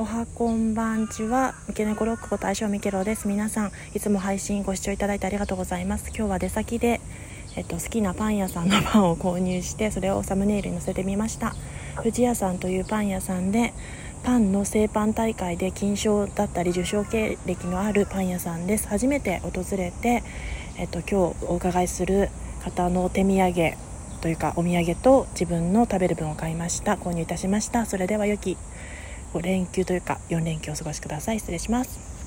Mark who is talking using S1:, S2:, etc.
S1: おはこんばんちは。三毛猫ロックこと相性みけろです。皆さんいつも配信ご視聴いただいてありがとうございます。今日は出先でえっと、好きなパン屋さんのパンを購入してそれをサムネイルに載せてみました。富士屋さんというパン屋さんでパンの製パン大会で金賞だったり受賞経歴のあるパン屋さんです。初めて訪れて、えっと、今日お伺いする方の手土産というかお土産と自分の食べる分を買いました。購入いたしました。それでは良き5連休というか4連休お過ごしください。失礼します。